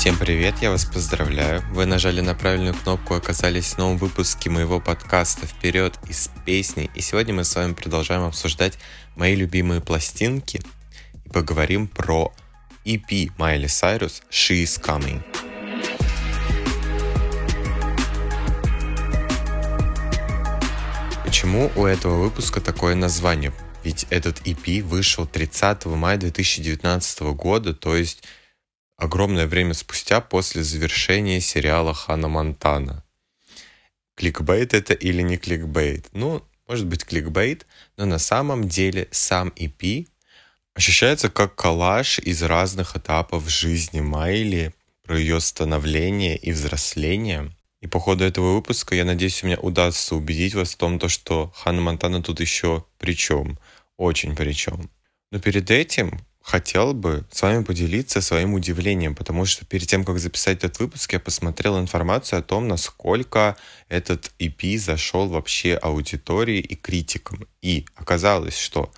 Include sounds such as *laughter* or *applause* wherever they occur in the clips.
Всем привет, я вас поздравляю. Вы нажали на правильную кнопку и оказались в новом выпуске моего подкаста «Вперед из песни». И сегодня мы с вами продолжаем обсуждать мои любимые пластинки и поговорим про EP Майли Сайрус «She is Coming». Почему у этого выпуска такое название? Ведь этот EP вышел 30 мая 2019 года, то есть огромное время спустя после завершения сериала Хана Монтана. Кликбейт это или не кликбейт? Ну, может быть кликбейт, но на самом деле сам EP ощущается как коллаж из разных этапов жизни Майли, про ее становление и взросление. И по ходу этого выпуска, я надеюсь, у меня удастся убедить вас в том, то, что Ханна Монтана тут еще при чем. Очень при чем. Но перед этим хотел бы с вами поделиться своим удивлением, потому что перед тем, как записать этот выпуск, я посмотрел информацию о том, насколько этот EP зашел вообще аудитории и критикам. И оказалось, что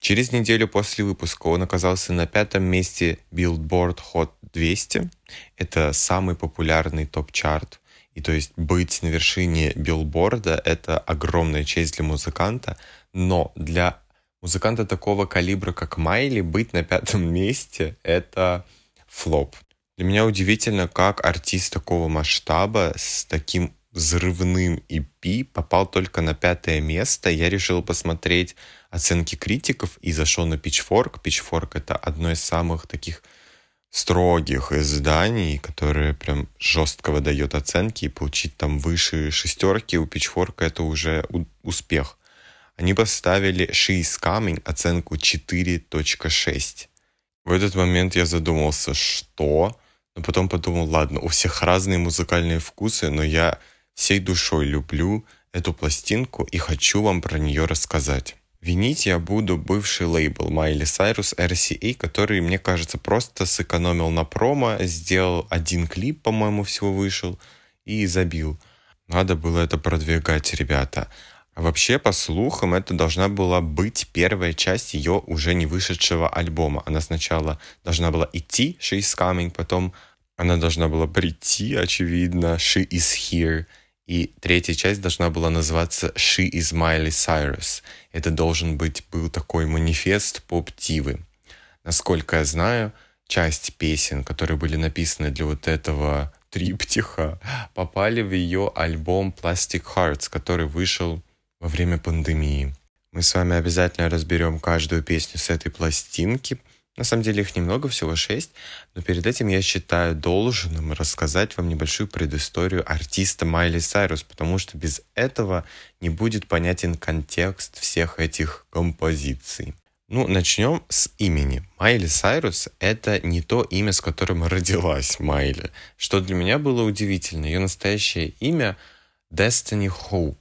через неделю после выпуска он оказался на пятом месте Billboard Hot 200. Это самый популярный топ-чарт. И то есть быть на вершине билборда — это огромная честь для музыканта, но для музыканта такого калибра, как Майли, быть на пятом месте — это флоп. Для меня удивительно, как артист такого масштаба с таким взрывным EP попал только на пятое место. Я решил посмотреть оценки критиков и зашел на Pitchfork. Pitchfork — это одно из самых таких строгих изданий, которые прям жестко выдает оценки, и получить там выше шестерки у Pitchfork это уже успех. Они поставили She is Coming оценку 4.6. В этот момент я задумался, что? Но потом подумал, ладно, у всех разные музыкальные вкусы, но я всей душой люблю эту пластинку и хочу вам про нее рассказать. Винить я буду бывший лейбл Майли Сайрус RCA, который, мне кажется, просто сэкономил на промо, сделал один клип, по-моему, всего вышел и забил. Надо было это продвигать, ребята. Вообще, по слухам, это должна была быть первая часть ее уже не вышедшего альбома. Она сначала должна была идти, She is Coming, потом она должна была прийти, очевидно, She is Here. И третья часть должна была называться She is Miley Cyrus. Это должен быть был такой манифест поп-тивы. Насколько я знаю, часть песен, которые были написаны для вот этого триптиха, попали в ее альбом Plastic Hearts, который вышел во время пандемии. Мы с вами обязательно разберем каждую песню с этой пластинки. На самом деле их немного, всего шесть, но перед этим я считаю должным рассказать вам небольшую предысторию артиста Майли Сайрус, потому что без этого не будет понятен контекст всех этих композиций. Ну, начнем с имени. Майли Сайрус — это не то имя, с которым родилась Майли, что для меня было удивительно. Ее настоящее имя — Destiny Hope.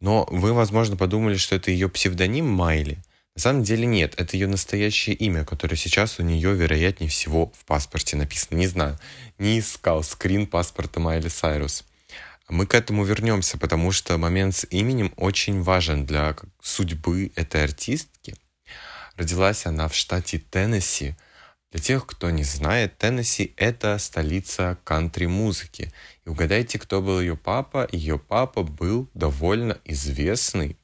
Но вы, возможно, подумали, что это ее псевдоним Майли. На самом деле нет, это ее настоящее имя, которое сейчас у нее, вероятнее всего, в паспорте написано. Не знаю, не искал скрин паспорта Майли Сайрус. Мы к этому вернемся, потому что момент с именем очень важен для судьбы этой артистки. Родилась она в штате Теннесси, для тех, кто не знает, Теннесси — это столица кантри-музыки. И угадайте, кто был ее папа. Ее папа был довольно известный,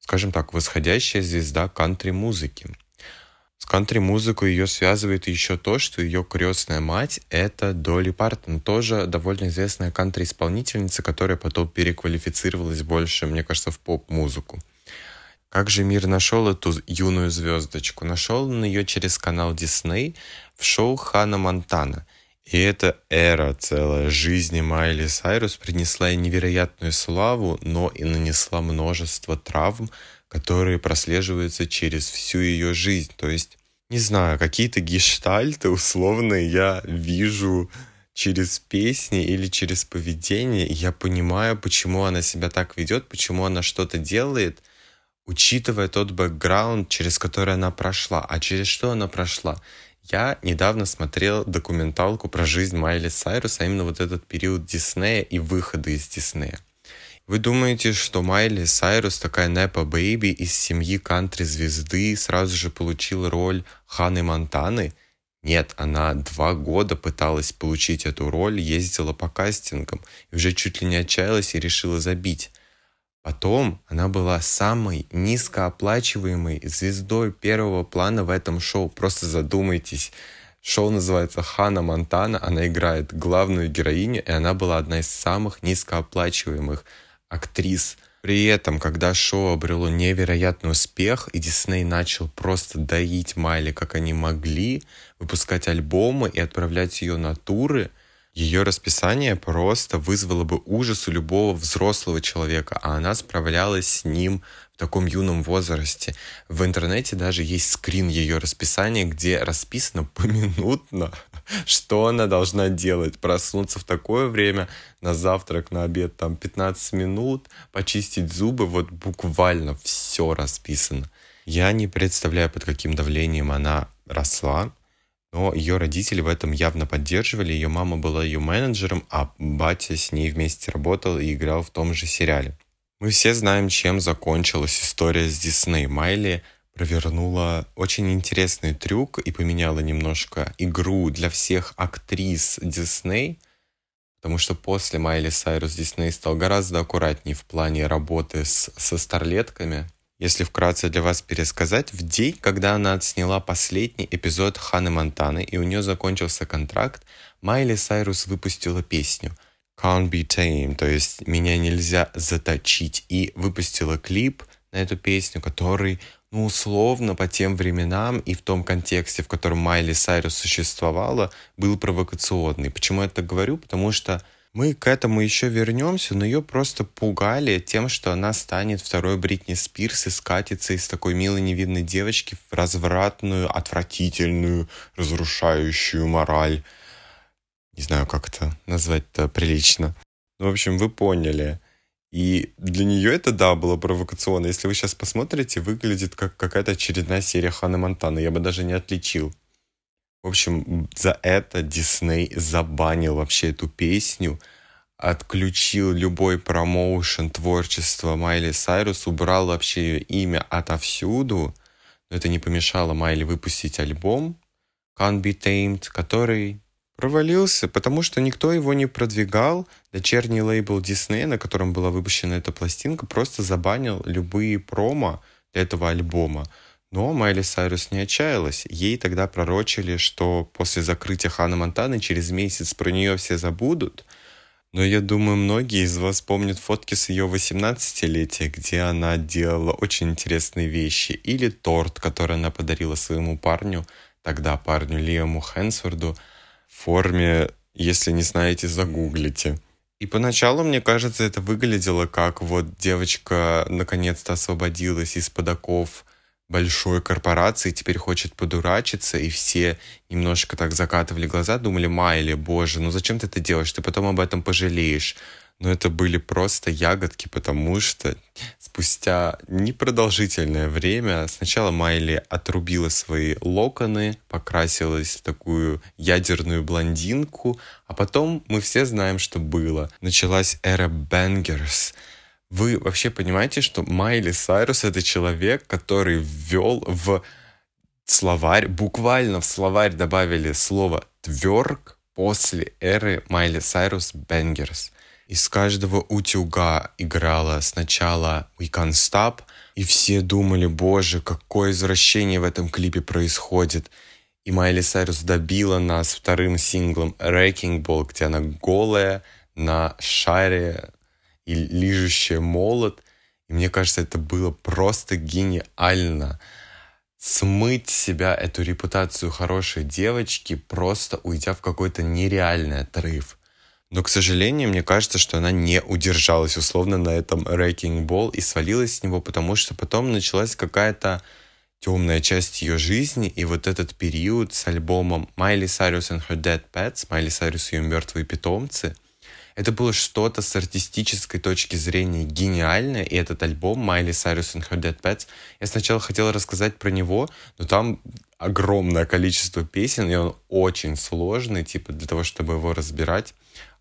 скажем так, восходящая звезда кантри-музыки. С кантри-музыкой ее связывает еще то, что ее крестная мать — это Долли Партон, тоже довольно известная кантри-исполнительница, которая потом переквалифицировалась больше, мне кажется, в поп-музыку. Как же мир нашел эту юную звездочку? Нашел он ее через канал Дисней в шоу Хана Монтана. И эта эра целая жизни Майли Сайрус принесла ей невероятную славу, но и нанесла множество травм, которые прослеживаются через всю ее жизнь. То есть, не знаю, какие-то гештальты условные я вижу через песни или через поведение, и я понимаю, почему она себя так ведет, почему она что-то делает – учитывая тот бэкграунд, через который она прошла. А через что она прошла? Я недавно смотрел документалку про жизнь Майли Сайрус, а именно вот этот период Диснея и выходы из Диснея. Вы думаете, что Майли Сайрус, такая Непа Бэйби из семьи кантри-звезды, сразу же получила роль Ханы Монтаны? Нет, она два года пыталась получить эту роль, ездила по кастингам и уже чуть ли не отчаялась и решила забить. Потом она была самой низкооплачиваемой звездой первого плана в этом шоу. Просто задумайтесь. Шоу называется «Хана Монтана». Она играет главную героиню, и она была одна из самых низкооплачиваемых актрис – при этом, когда шоу обрело невероятный успех, и Дисней начал просто доить Майли, как они могли, выпускать альбомы и отправлять ее на туры, ее расписание просто вызвало бы ужас у любого взрослого человека, а она справлялась с ним в таком юном возрасте. В интернете даже есть скрин ее расписания, где расписано поминутно, *laughs* что она должна делать. Проснуться в такое время, на завтрак, на обед там 15 минут, почистить зубы, вот буквально все расписано. Я не представляю, под каким давлением она росла, но ее родители в этом явно поддерживали. Ее мама была ее менеджером, а батя с ней вместе работал и играл в том же сериале. Мы все знаем, чем закончилась история с Дисней. Майли провернула очень интересный трюк и поменяла немножко игру для всех актрис Дисней, потому что после Майли Сайрус Дисней стал гораздо аккуратнее в плане работы с, со старлетками. Если вкратце для вас пересказать, в день, когда она отсняла последний эпизод Ханы Монтаны и у нее закончился контракт, Майли Сайрус выпустила песню – Can't Be Tame, то есть «Меня нельзя заточить», и выпустила клип на эту песню, который, ну, условно, по тем временам и в том контексте, в котором Майли Сайрус существовала, был провокационный. Почему я это говорю? Потому что мы к этому еще вернемся, но ее просто пугали тем, что она станет второй Бритни Спирс и скатится из такой милой невидной девочки в развратную, отвратительную, разрушающую мораль не знаю, как это назвать-то прилично. Ну, в общем, вы поняли. И для нее это, да, было провокационно. Если вы сейчас посмотрите, выглядит как какая-то очередная серия Ханы Монтаны. Я бы даже не отличил. В общем, за это Дисней забанил вообще эту песню, отключил любой промоушен творчества Майли Сайрус, убрал вообще ее имя отовсюду. Но это не помешало Майли выпустить альбом Can't Be Tamed, который Провалился, потому что никто его не продвигал. Дочерний лейбл Disney, на котором была выпущена эта пластинка, просто забанил любые промо для этого альбома. Но Майли Сайрус не отчаялась. Ей тогда пророчили, что после закрытия Хана Монтаны через месяц про нее все забудут. Но я думаю, многие из вас помнят фотки с ее 18-летия, где она делала очень интересные вещи. Или торт, который она подарила своему парню, тогда парню Лиаму Хэнсворду – форме, если не знаете, загуглите. И поначалу, мне кажется, это выглядело как вот девочка наконец-то освободилась из-под оков большой корпорации, теперь хочет подурачиться, и все немножко так закатывали глаза, думали, Майли, боже, ну зачем ты это делаешь, ты потом об этом пожалеешь но это были просто ягодки, потому что спустя непродолжительное время сначала Майли отрубила свои локоны, покрасилась в такую ядерную блондинку, а потом мы все знаем, что было. Началась эра бенгерс. Вы вообще понимаете, что Майли Сайрус — это человек, который ввел в словарь, буквально в словарь добавили слово «тверк» после эры Майли Сайрус Бенгерс. Из каждого утюга играла сначала We Can't Stop, и все думали, боже, какое извращение в этом клипе происходит. И Майли Сайрус добила нас вторым синглом Wrecking Ball, где она голая на шаре и лижущая молот. И мне кажется, это было просто гениально. Смыть себя эту репутацию хорошей девочки, просто уйдя в какой-то нереальный отрыв. Но, к сожалению, мне кажется, что она не удержалась условно на этом Wrecking Ball и свалилась с него, потому что потом началась какая-то темная часть ее жизни, и вот этот период с альбомом Майли Сайрус and Her Dead Pets, Майли Сайрус и ее мертвые питомцы, это было что-то с артистической точки зрения гениальное, и этот альбом Майли Сайрус and Her Dead Pets, я сначала хотела рассказать про него, но там огромное количество песен, и он очень сложный, типа, для того, чтобы его разбирать.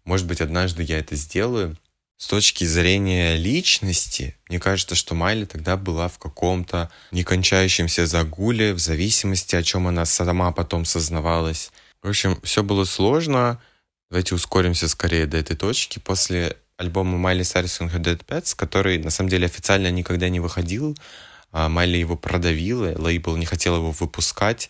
Может быть, однажды я это сделаю. С точки зрения личности, мне кажется, что Майли тогда была в каком-то некончающемся загуле, в зависимости, о чем она сама потом сознавалась. В общем, все было сложно. Давайте ускоримся скорее до этой точки. После альбома Майли Her Dead Pets, который на самом деле официально никогда не выходил, а Майли его продавила, лейбл не хотел его выпускать.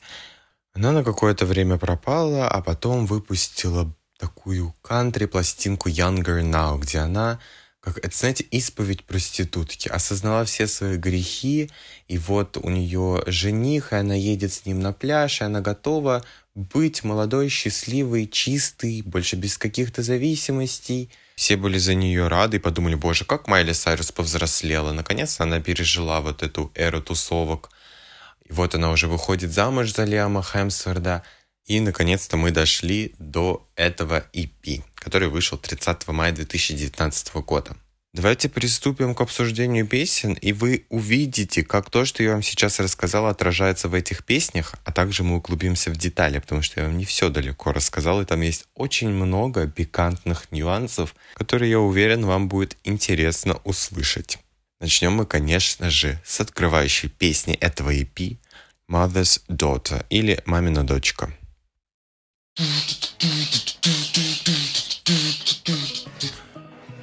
Она на какое-то время пропала, а потом выпустила такую кантри-пластинку Younger Now, где она, как это, знаете, исповедь проститутки, осознала все свои грехи, и вот у нее жених, и она едет с ним на пляж, и она готова быть молодой, счастливой, чистой, больше без каких-то зависимостей – все были за нее рады и подумали, боже, как Майли Сайрус повзрослела. Наконец-то она пережила вот эту эру тусовок. И вот она уже выходит замуж за Лиама Хемсворда. И, наконец-то, мы дошли до этого EP, который вышел 30 мая 2019 года. Давайте приступим к обсуждению песен, и вы увидите, как то, что я вам сейчас рассказал, отражается в этих песнях, а также мы углубимся в детали, потому что я вам не все далеко рассказал, и там есть очень много пикантных нюансов, которые, я уверен, вам будет интересно услышать. Начнем мы, конечно же, с открывающей песни этого EP «Mother's Daughter» или «Мамина дочка».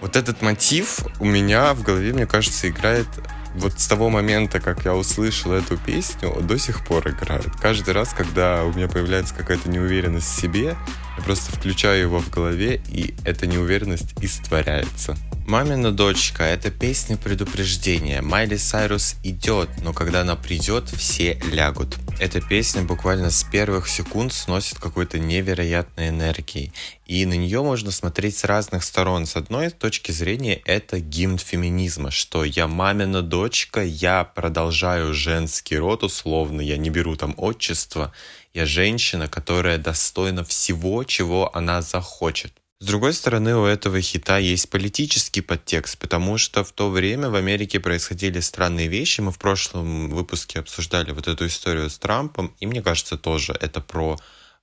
Вот этот мотив у меня в голове, мне кажется, играет вот с того момента, как я услышал эту песню, до сих пор играет. Каждый раз, когда у меня появляется какая-то неуверенность в себе, я просто включаю его в голове, и эта неуверенность истворяется. «Мамина дочка» — это песня предупреждения. Майли Сайрус идет, но когда она придет, все лягут. Эта песня буквально с первых секунд сносит какой-то невероятной энергией. И на нее можно смотреть с разных сторон. С одной точки зрения это гимн феминизма, что я мамина дочка, я продолжаю женский род условно, я не беру там отчество, я женщина, которая достойна всего, чего она захочет. С другой стороны, у этого хита есть политический подтекст, потому что в то время в Америке происходили странные вещи. Мы в прошлом выпуске обсуждали вот эту историю с Трампом, и мне кажется, тоже это про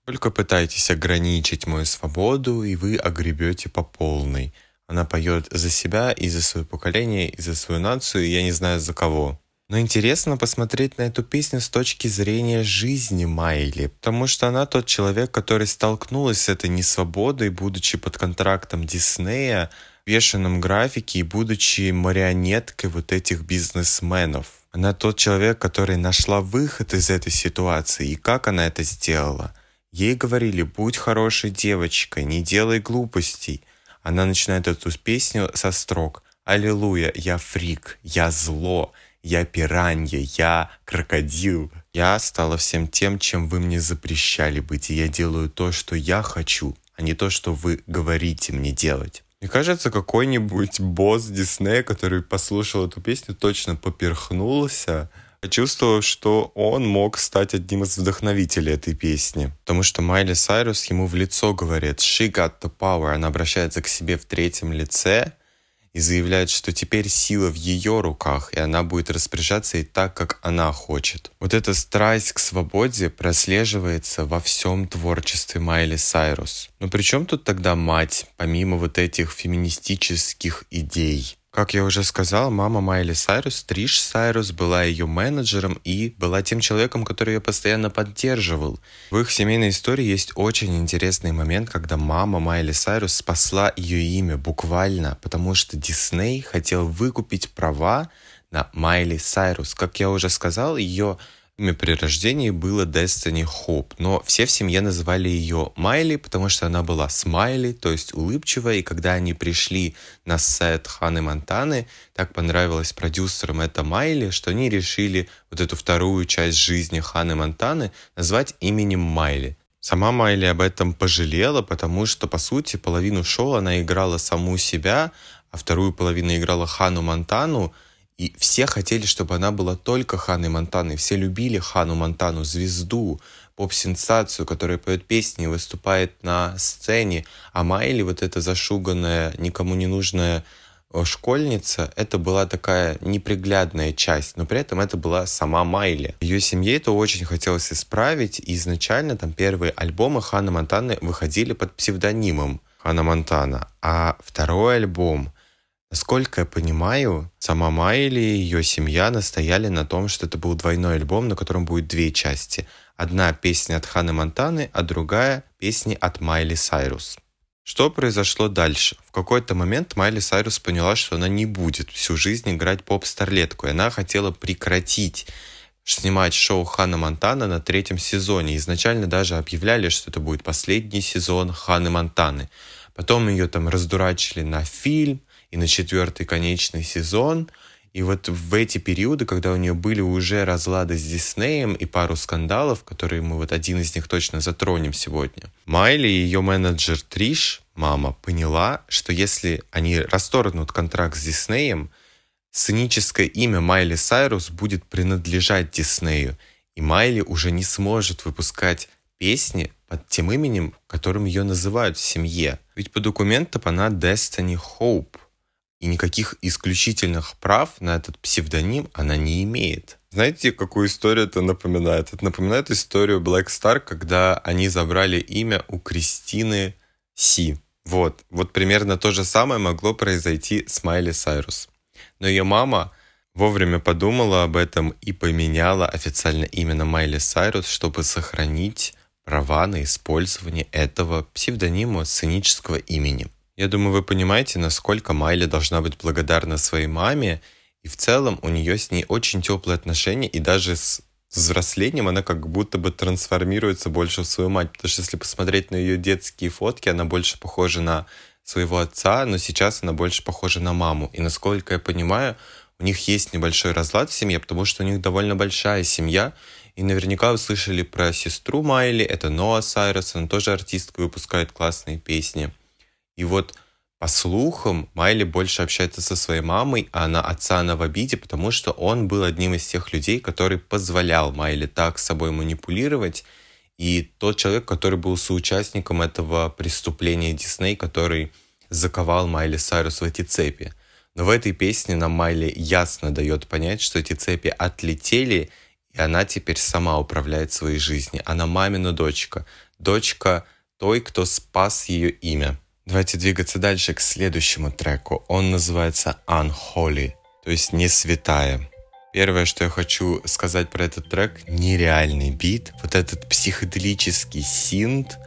только пытайтесь ограничить мою свободу, и вы огребете по полной. Она поет за себя и за свое поколение, и за свою нацию, и я не знаю за кого. Но интересно посмотреть на эту песню с точки зрения жизни Майли, потому что она тот человек, который столкнулась с этой несвободой, будучи под контрактом Диснея, в бешеном графике и будучи марионеткой вот этих бизнесменов. Она тот человек, который нашла выход из этой ситуации. И как она это сделала? Ей говорили, будь хорошей девочкой, не делай глупостей. Она начинает эту песню со строк «Аллилуйя, я фрик, я зло, я пиранья, я крокодил. Я стала всем тем, чем вы мне запрещали быть, и я делаю то, что я хочу, а не то, что вы говорите мне делать. Мне кажется, какой-нибудь босс Диснея, который послушал эту песню, точно поперхнулся, почувствовав, что он мог стать одним из вдохновителей этой песни. Потому что Майли Сайрус ему в лицо говорит «She got the power». Она обращается к себе в третьем лице — и заявляет, что теперь сила в ее руках, и она будет распоряжаться и так, как она хочет. Вот эта страсть к свободе прослеживается во всем творчестве Майли Сайрус. Но при чем тут тогда мать, помимо вот этих феминистических идей? Как я уже сказал, мама Майли Сайрус, Триш Сайрус, была ее менеджером и была тем человеком, который ее постоянно поддерживал. В их семейной истории есть очень интересный момент, когда мама Майли Сайрус спасла ее имя буквально, потому что Дисней хотел выкупить права на Майли Сайрус. Как я уже сказал, ее Имя при рождении было Destiny Hope, но все в семье называли ее Майли, потому что она была смайли, то есть улыбчивая, и когда они пришли на сет Ханы Монтаны, так понравилось продюсерам это Майли, что они решили вот эту вторую часть жизни Ханы Монтаны назвать именем Майли. Сама Майли об этом пожалела, потому что, по сути, половину шоу она играла саму себя, а вторую половину играла Хану Монтану, и все хотели, чтобы она была только Ханой Монтаной. Все любили Хану Монтану, звезду, поп-сенсацию, которая поет песни и выступает на сцене. А Майли, вот эта зашуганная, никому не нужная э, школьница, это была такая неприглядная часть, но при этом это была сама Майли. Ее семье это очень хотелось исправить, и изначально там первые альбомы Ханны Монтаны выходили под псевдонимом Ханна Монтана, а второй альбом Насколько я понимаю, сама Майли и ее семья настояли на том, что это был двойной альбом, на котором будет две части. Одна песня от Ханы Монтаны, а другая песни от Майли Сайрус. Что произошло дальше? В какой-то момент Майли Сайрус поняла, что она не будет всю жизнь играть поп-старлетку, и она хотела прекратить снимать шоу Хана Монтана на третьем сезоне. Изначально даже объявляли, что это будет последний сезон Ханы Монтаны. Потом ее там раздурачили на фильм, и на четвертый конечный сезон. И вот в эти периоды, когда у нее были уже разлады с Диснеем и пару скандалов, которые мы вот один из них точно затронем сегодня, Майли и ее менеджер Триш, мама, поняла, что если они расторгнут контракт с Диснеем, сценическое имя Майли Сайрус будет принадлежать Диснею, и Майли уже не сможет выпускать песни под тем именем, которым ее называют в семье. Ведь по документам она Destiny Hope — и никаких исключительных прав на этот псевдоним она не имеет. Знаете, какую историю это напоминает? Это напоминает историю Black Star, когда они забрали имя у Кристины Си. Вот, вот примерно то же самое могло произойти с Майли Сайрус. Но ее мама вовремя подумала об этом и поменяла официально имя на Майли Сайрус, чтобы сохранить права на использование этого псевдонима сценического имени. Я думаю, вы понимаете, насколько Майли должна быть благодарна своей маме, и в целом у нее с ней очень теплые отношения, и даже с взрослением она как будто бы трансформируется больше в свою мать. Потому что если посмотреть на ее детские фотки, она больше похожа на своего отца, но сейчас она больше похожа на маму. И насколько я понимаю, у них есть небольшой разлад в семье, потому что у них довольно большая семья. И наверняка вы слышали про сестру Майли, это Ноа Сайрос, она тоже артистка, выпускает классные песни. И вот по слухам, Майли больше общается со своей мамой, а на отца она в обиде, потому что он был одним из тех людей, который позволял Майли так собой манипулировать. И тот человек, который был соучастником этого преступления Дисней, который заковал Майли Сайрус в эти цепи. Но в этой песне нам Майли ясно дает понять, что эти цепи отлетели, и она теперь сама управляет своей жизнью. Она мамина дочка. Дочка той, кто спас ее имя. Давайте двигаться дальше к следующему треку. Он называется Unholy, то есть не святая. Первое, что я хочу сказать про этот трек, нереальный бит. Вот этот психоделический синт,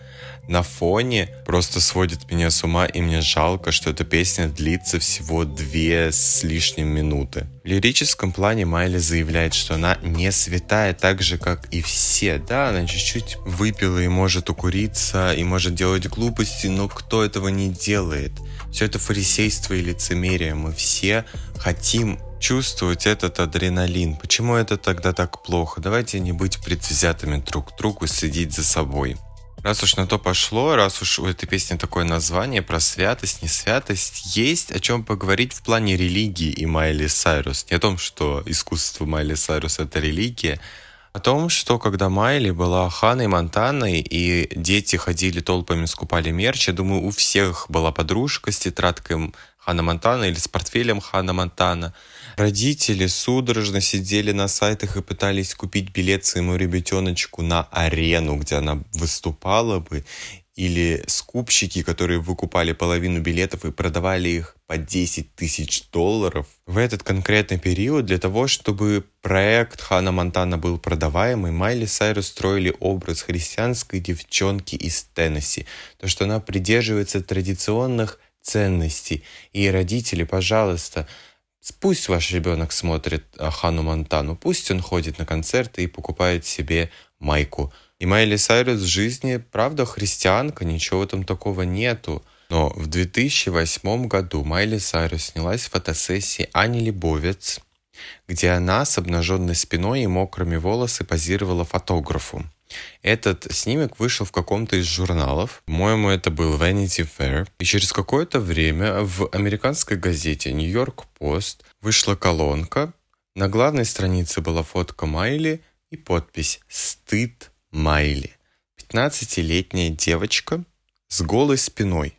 на фоне просто сводит меня с ума, и мне жалко, что эта песня длится всего две с лишним минуты. В лирическом плане Майли заявляет, что она не святая так же, как и все. Да, она чуть-чуть выпила и может укуриться, и может делать глупости, но кто этого не делает? Все это фарисейство и лицемерие. Мы все хотим чувствовать этот адреналин. Почему это тогда так плохо? Давайте не быть предвзятыми друг к другу, следить за собой. Раз уж на то пошло, раз уж у этой песни такое название про святость, не святость, есть о чем поговорить в плане религии и Майли Сайрус. Не о том, что искусство Майли Сайрус — это религия, о том, что когда Майли была Ханой Монтаной, и дети ходили толпами, скупали мерч, я думаю, у всех была подружка с тетрадкой Хана Монтана или с портфелем Хана Монтана. Родители судорожно сидели на сайтах и пытались купить билет своему ребятеночку на арену, где она выступала бы, или скупщики, которые выкупали половину билетов и продавали их по 10 тысяч долларов. В этот конкретный период для того, чтобы проект Хана Монтана был продаваемый, Майли Сайрус строили образ христианской девчонки из Теннесси. То, что она придерживается традиционных ценностей. И родители, пожалуйста, пусть ваш ребенок смотрит а, Хану Монтану, пусть он ходит на концерты и покупает себе майку. И Майли Сайрус в жизни, правда, христианка, ничего там такого нету. Но в 2008 году Майли Сайрус снялась в фотосессии Ани Лебовец, где она с обнаженной спиной и мокрыми волосами позировала фотографу. Этот снимок вышел в каком-то из журналов. По-моему, это был Vanity Fair. И через какое-то время в американской газете New York Post вышла колонка. На главной странице была фотка Майли и подпись «Стыд Майли». 15-летняя девочка с голой спиной.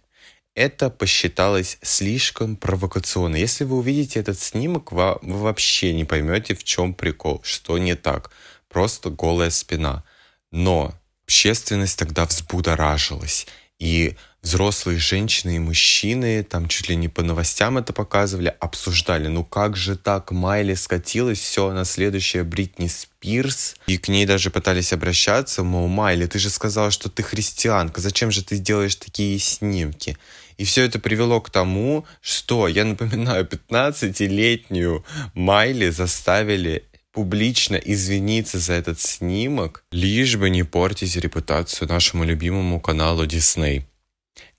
Это посчиталось слишком провокационно. Если вы увидите этот снимок, вы вообще не поймете, в чем прикол, что не так. Просто голая спина. Но общественность тогда взбудоражилась. И взрослые женщины и мужчины, там чуть ли не по новостям это показывали, обсуждали, ну как же так, Майли скатилась, все, на следующее Бритни Спирс. И к ней даже пытались обращаться, мол, Майли, ты же сказала, что ты христианка, зачем же ты делаешь такие снимки? И все это привело к тому, что, я напоминаю, 15-летнюю Майли заставили публично извиниться за этот снимок, лишь бы не портить репутацию нашему любимому каналу Disney.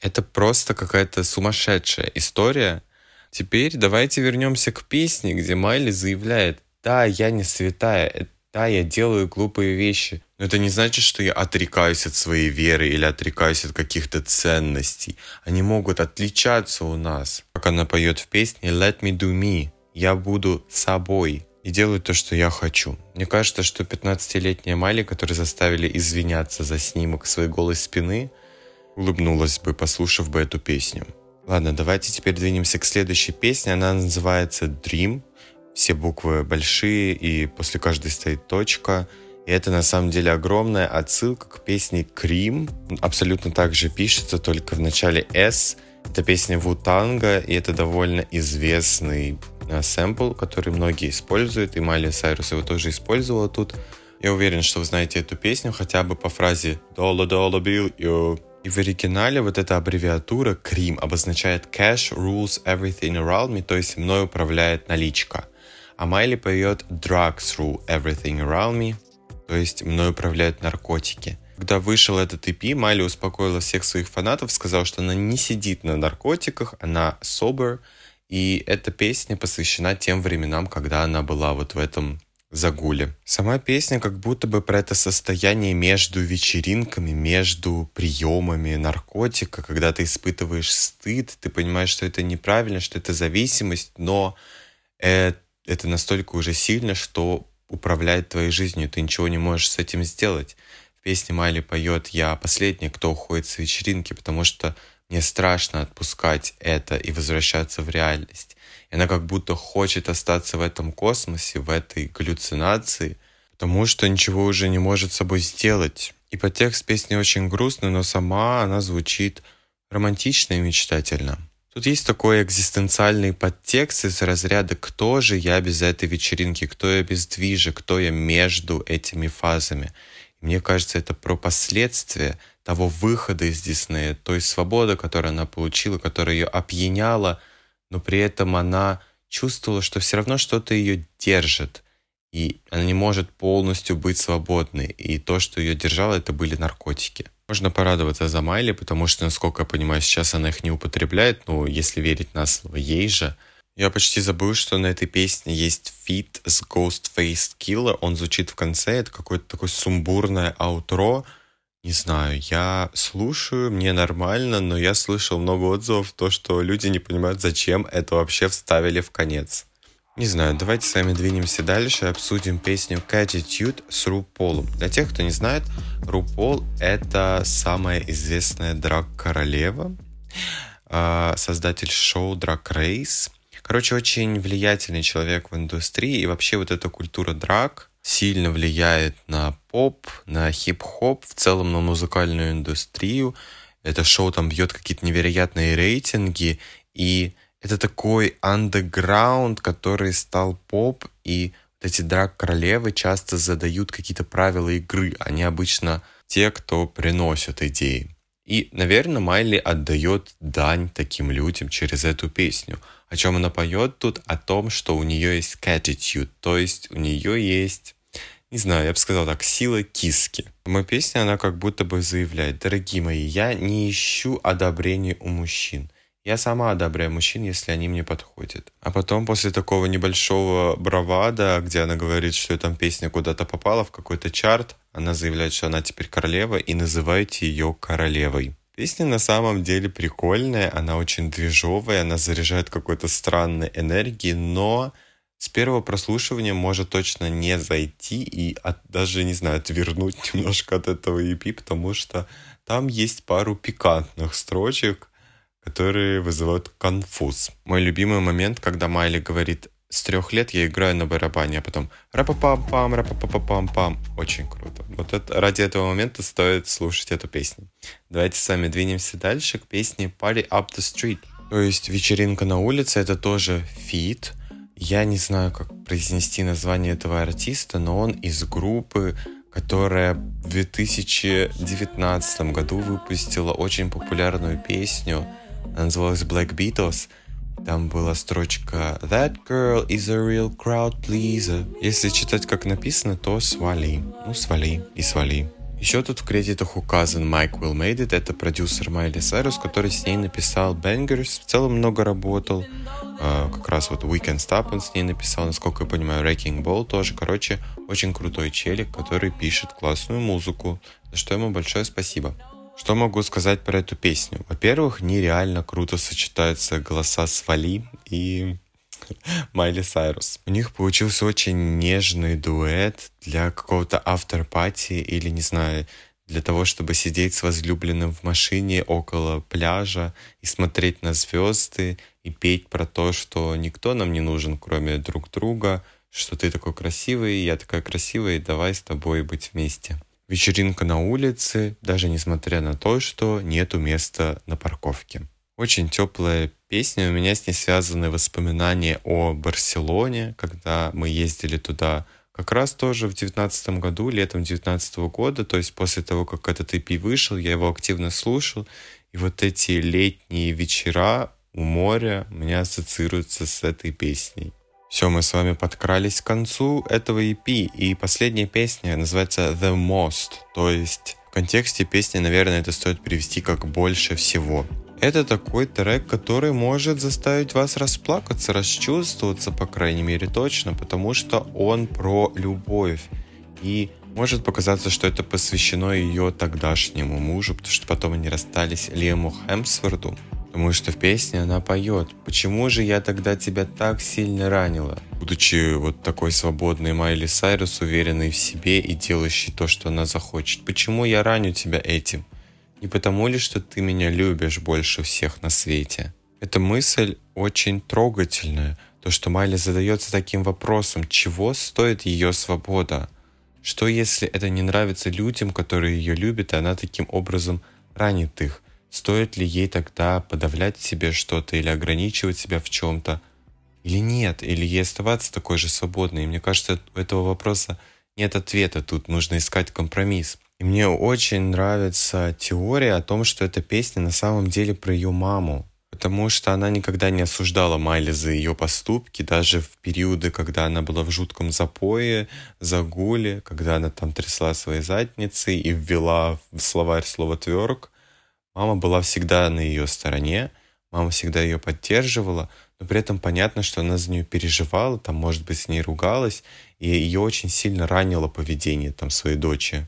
Это просто какая-то сумасшедшая история. Теперь давайте вернемся к песне, где Майли заявляет, да, я не святая, да, я делаю глупые вещи, но это не значит, что я отрекаюсь от своей веры или отрекаюсь от каких-то ценностей. Они могут отличаться у нас. Как она поет в песне «Let me do me», «Я буду собой», и делаю то, что я хочу. Мне кажется, что 15-летняя Майли, которую заставили извиняться за снимок своей голой спины, улыбнулась бы, послушав бы эту песню. Ладно, давайте теперь двинемся к следующей песне. Она называется Dream. Все буквы большие, и после каждой стоит точка. И это на самом деле огромная отсылка к песне Cream. Абсолютно так же пишется, только в начале S. Это песня Вутанга, и это довольно известный сэмпл, который многие используют, и Майли Сайрус его тоже использовала тут. Я уверен, что вы знаете эту песню хотя бы по фразе «Долла долла бил и в оригинале вот эта аббревиатура CREAM обозначает Cash Rules Everything Around Me, то есть мной управляет наличка. А Майли поет Drugs Rule Everything Around Me, то есть мной управляют наркотики. Когда вышел этот EP, Майли успокоила всех своих фанатов, сказала, что она не сидит на наркотиках, она sober, и эта песня посвящена тем временам, когда она была вот в этом загуле. Сама песня как будто бы про это состояние между вечеринками, между приемами наркотика, когда ты испытываешь стыд, ты понимаешь, что это неправильно, что это зависимость, но это, это настолько уже сильно, что управляет твоей жизнью, ты ничего не можешь с этим сделать. В песне Майли поет «Я последний, кто уходит с вечеринки», потому что мне страшно отпускать это и возвращаться в реальность. И она как будто хочет остаться в этом космосе, в этой галлюцинации, потому что ничего уже не может с собой сделать. И подтекст песни очень грустный, но сама она звучит романтично и мечтательно. Тут есть такой экзистенциальный подтекст из разряда «Кто же я без этой вечеринки? Кто я без движа? Кто я между этими фазами?» И мне кажется, это про последствия – того выхода из Диснея, той свободы, которую она получила, которая ее опьяняла, но при этом она чувствовала, что все равно что-то ее держит, и она не может полностью быть свободной. И то, что ее держало, это были наркотики. Можно порадоваться за Майли, потому что, насколько я понимаю, сейчас она их не употребляет, но если верить на слово ей же. Я почти забыл, что на этой песне есть фит с Ghostface Killah. Он звучит в конце, это какое-то такое сумбурное аутро, не знаю, я слушаю, мне нормально, но я слышал много отзывов, то, что люди не понимают, зачем это вообще вставили в конец. Не знаю, давайте с вами двинемся дальше и обсудим песню Catitude с RuPaul. Для тех, кто не знает, RuPaul — это самая известная драг-королева, а, создатель шоу Drag Race. Короче, очень влиятельный человек в индустрии, и вообще вот эта культура драг — сильно влияет на поп, на хип-хоп, в целом на музыкальную индустрию. Это шоу там бьет какие-то невероятные рейтинги, и это такой андеграунд, который стал поп, и вот эти драг-королевы часто задают какие-то правила игры. Они обычно те, кто приносят идеи. И, наверное, Майли отдает дань таким людям через эту песню. О чем она поет тут? О том, что у нее есть catitude, то есть у нее есть не знаю, я бы сказал так, сила киски. Моя песня, она как будто бы заявляет, дорогие мои, я не ищу одобрения у мужчин. Я сама одобряю мужчин, если они мне подходят. А потом, после такого небольшого бравада, где она говорит, что там песня куда-то попала в какой-то чарт, она заявляет, что она теперь королева, и называйте ее королевой. Песня на самом деле прикольная, она очень движовая, она заряжает какой-то странной энергией, но с первого прослушивания может точно не зайти и от, даже, не знаю, отвернуть *laughs* немножко от этого EP, потому что там есть пару пикантных строчек, которые вызывают конфуз. Мой любимый момент, когда Майли говорит с трех лет я играю на барабане, а потом рапа-пам-пам, рапа-пам-пам-пам. Очень круто. Вот это, ради этого момента стоит слушать эту песню. Давайте с вами двинемся дальше к песне Party Up the Street. То есть вечеринка на улице это тоже фит. Я не знаю, как произнести название этого артиста, но он из группы, которая в 2019 году выпустила очень популярную песню. Она называлась Black Beatles. Там была строчка That girl is a real crowd pleaser. Если читать как написано, то свали. Ну, свали и свали. Еще тут в кредитах указан Майк Will Made It, это продюсер Майли Сайрус, который с ней написал Bangers, в целом много работал, uh, как раз вот We Can Stop он с ней написал, насколько я понимаю, Wrecking Ball тоже, короче, очень крутой челик, который пишет классную музыку, за что ему большое спасибо. Что могу сказать про эту песню? Во-первых, нереально круто сочетаются голоса Свали и *laughs* Майли Сайрус. У них получился очень нежный дуэт для какого-то автор-пати или, не знаю, для того, чтобы сидеть с возлюбленным в машине около пляжа и смотреть на звезды и петь про то, что никто нам не нужен, кроме друг друга, что ты такой красивый, я такая красивая, и давай с тобой быть вместе. Вечеринка на улице, даже несмотря на то, что нету места на парковке. Очень теплая песня. У меня с ней связаны воспоминания о Барселоне, когда мы ездили туда как раз тоже в девятнадцатом году, летом девятнадцатого года, то есть после того, как этот EP вышел, я его активно слушал, и вот эти летние вечера у моря у меня ассоциируются с этой песней. Все, мы с вами подкрались к концу этого EP, и последняя песня называется The Most, то есть в контексте песни, наверное, это стоит перевести как «больше всего». Это такой трек, который может заставить вас расплакаться, расчувствоваться, по крайней мере, точно, потому что он про любовь. И может показаться, что это посвящено ее тогдашнему мужу, потому что потом они расстались Лему Хемсворду. Потому что в песне она поет «Почему же я тогда тебя так сильно ранила?» Будучи вот такой свободной Майли Сайрус, уверенной в себе и делающей то, что она захочет. «Почему я раню тебя этим?» Не потому ли, что ты меня любишь больше всех на свете? Эта мысль очень трогательная. То, что Майли задается таким вопросом, чего стоит ее свобода? Что если это не нравится людям, которые ее любят, и она таким образом ранит их? Стоит ли ей тогда подавлять себе что-то или ограничивать себя в чем-то? Или нет? Или ей оставаться такой же свободной? И мне кажется, у этого вопроса нет ответа. Тут нужно искать компромисс. И мне очень нравится теория о том, что эта песня на самом деле про ее маму. Потому что она никогда не осуждала Майли за ее поступки, даже в периоды, когда она была в жутком запое, загуле, когда она там трясла своей задницей и ввела в словарь слово «тверк». Мама была всегда на ее стороне, мама всегда ее поддерживала, но при этом понятно, что она за нее переживала, там, может быть, с ней ругалась, и ее очень сильно ранило поведение там своей дочери.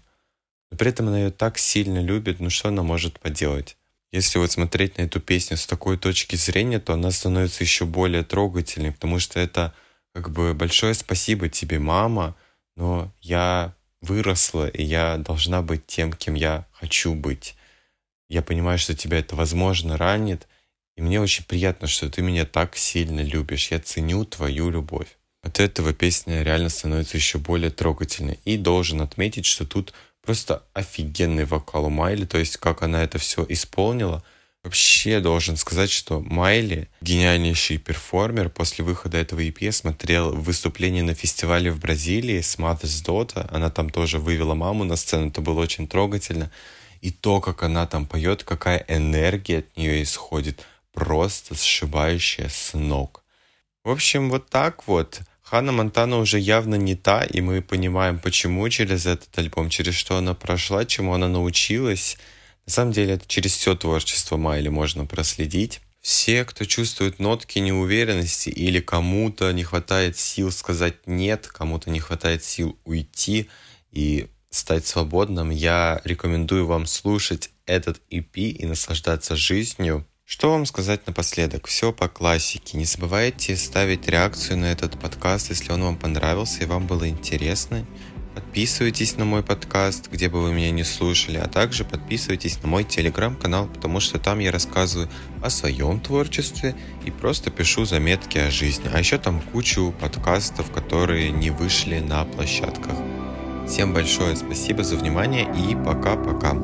Но при этом она ее так сильно любит, ну что она может поделать? Если вот смотреть на эту песню с такой точки зрения, то она становится еще более трогательной, потому что это как бы большое спасибо тебе, мама, но я выросла, и я должна быть тем, кем я хочу быть. Я понимаю, что тебя это, возможно, ранит, и мне очень приятно, что ты меня так сильно любишь. Я ценю твою любовь. От этого песня реально становится еще более трогательной. И должен отметить, что тут Просто офигенный вокал у Майли, то есть как она это все исполнила. Вообще должен сказать, что Майли гениальнейший перформер. После выхода этого EP смотрел выступление на фестивале в Бразилии с Mother's Daughter. Она там тоже вывела маму на сцену, это было очень трогательно. И то, как она там поет, какая энергия от нее исходит, просто сшибающая с ног. В общем, вот так вот. Ханна Монтана уже явно не та, и мы понимаем, почему через этот альбом, через что она прошла, чему она научилась. На самом деле это через все творчество Майли можно проследить. Все, кто чувствует нотки неуверенности или кому-то не хватает сил сказать «нет», кому-то не хватает сил уйти и стать свободным, я рекомендую вам слушать этот EP и наслаждаться жизнью. Что вам сказать напоследок? Все по классике. Не забывайте ставить реакцию на этот подкаст, если он вам понравился и вам было интересно. Подписывайтесь на мой подкаст, где бы вы меня не слушали, а также подписывайтесь на мой телеграм-канал, потому что там я рассказываю о своем творчестве и просто пишу заметки о жизни. А еще там кучу подкастов, которые не вышли на площадках. Всем большое спасибо за внимание и пока-пока.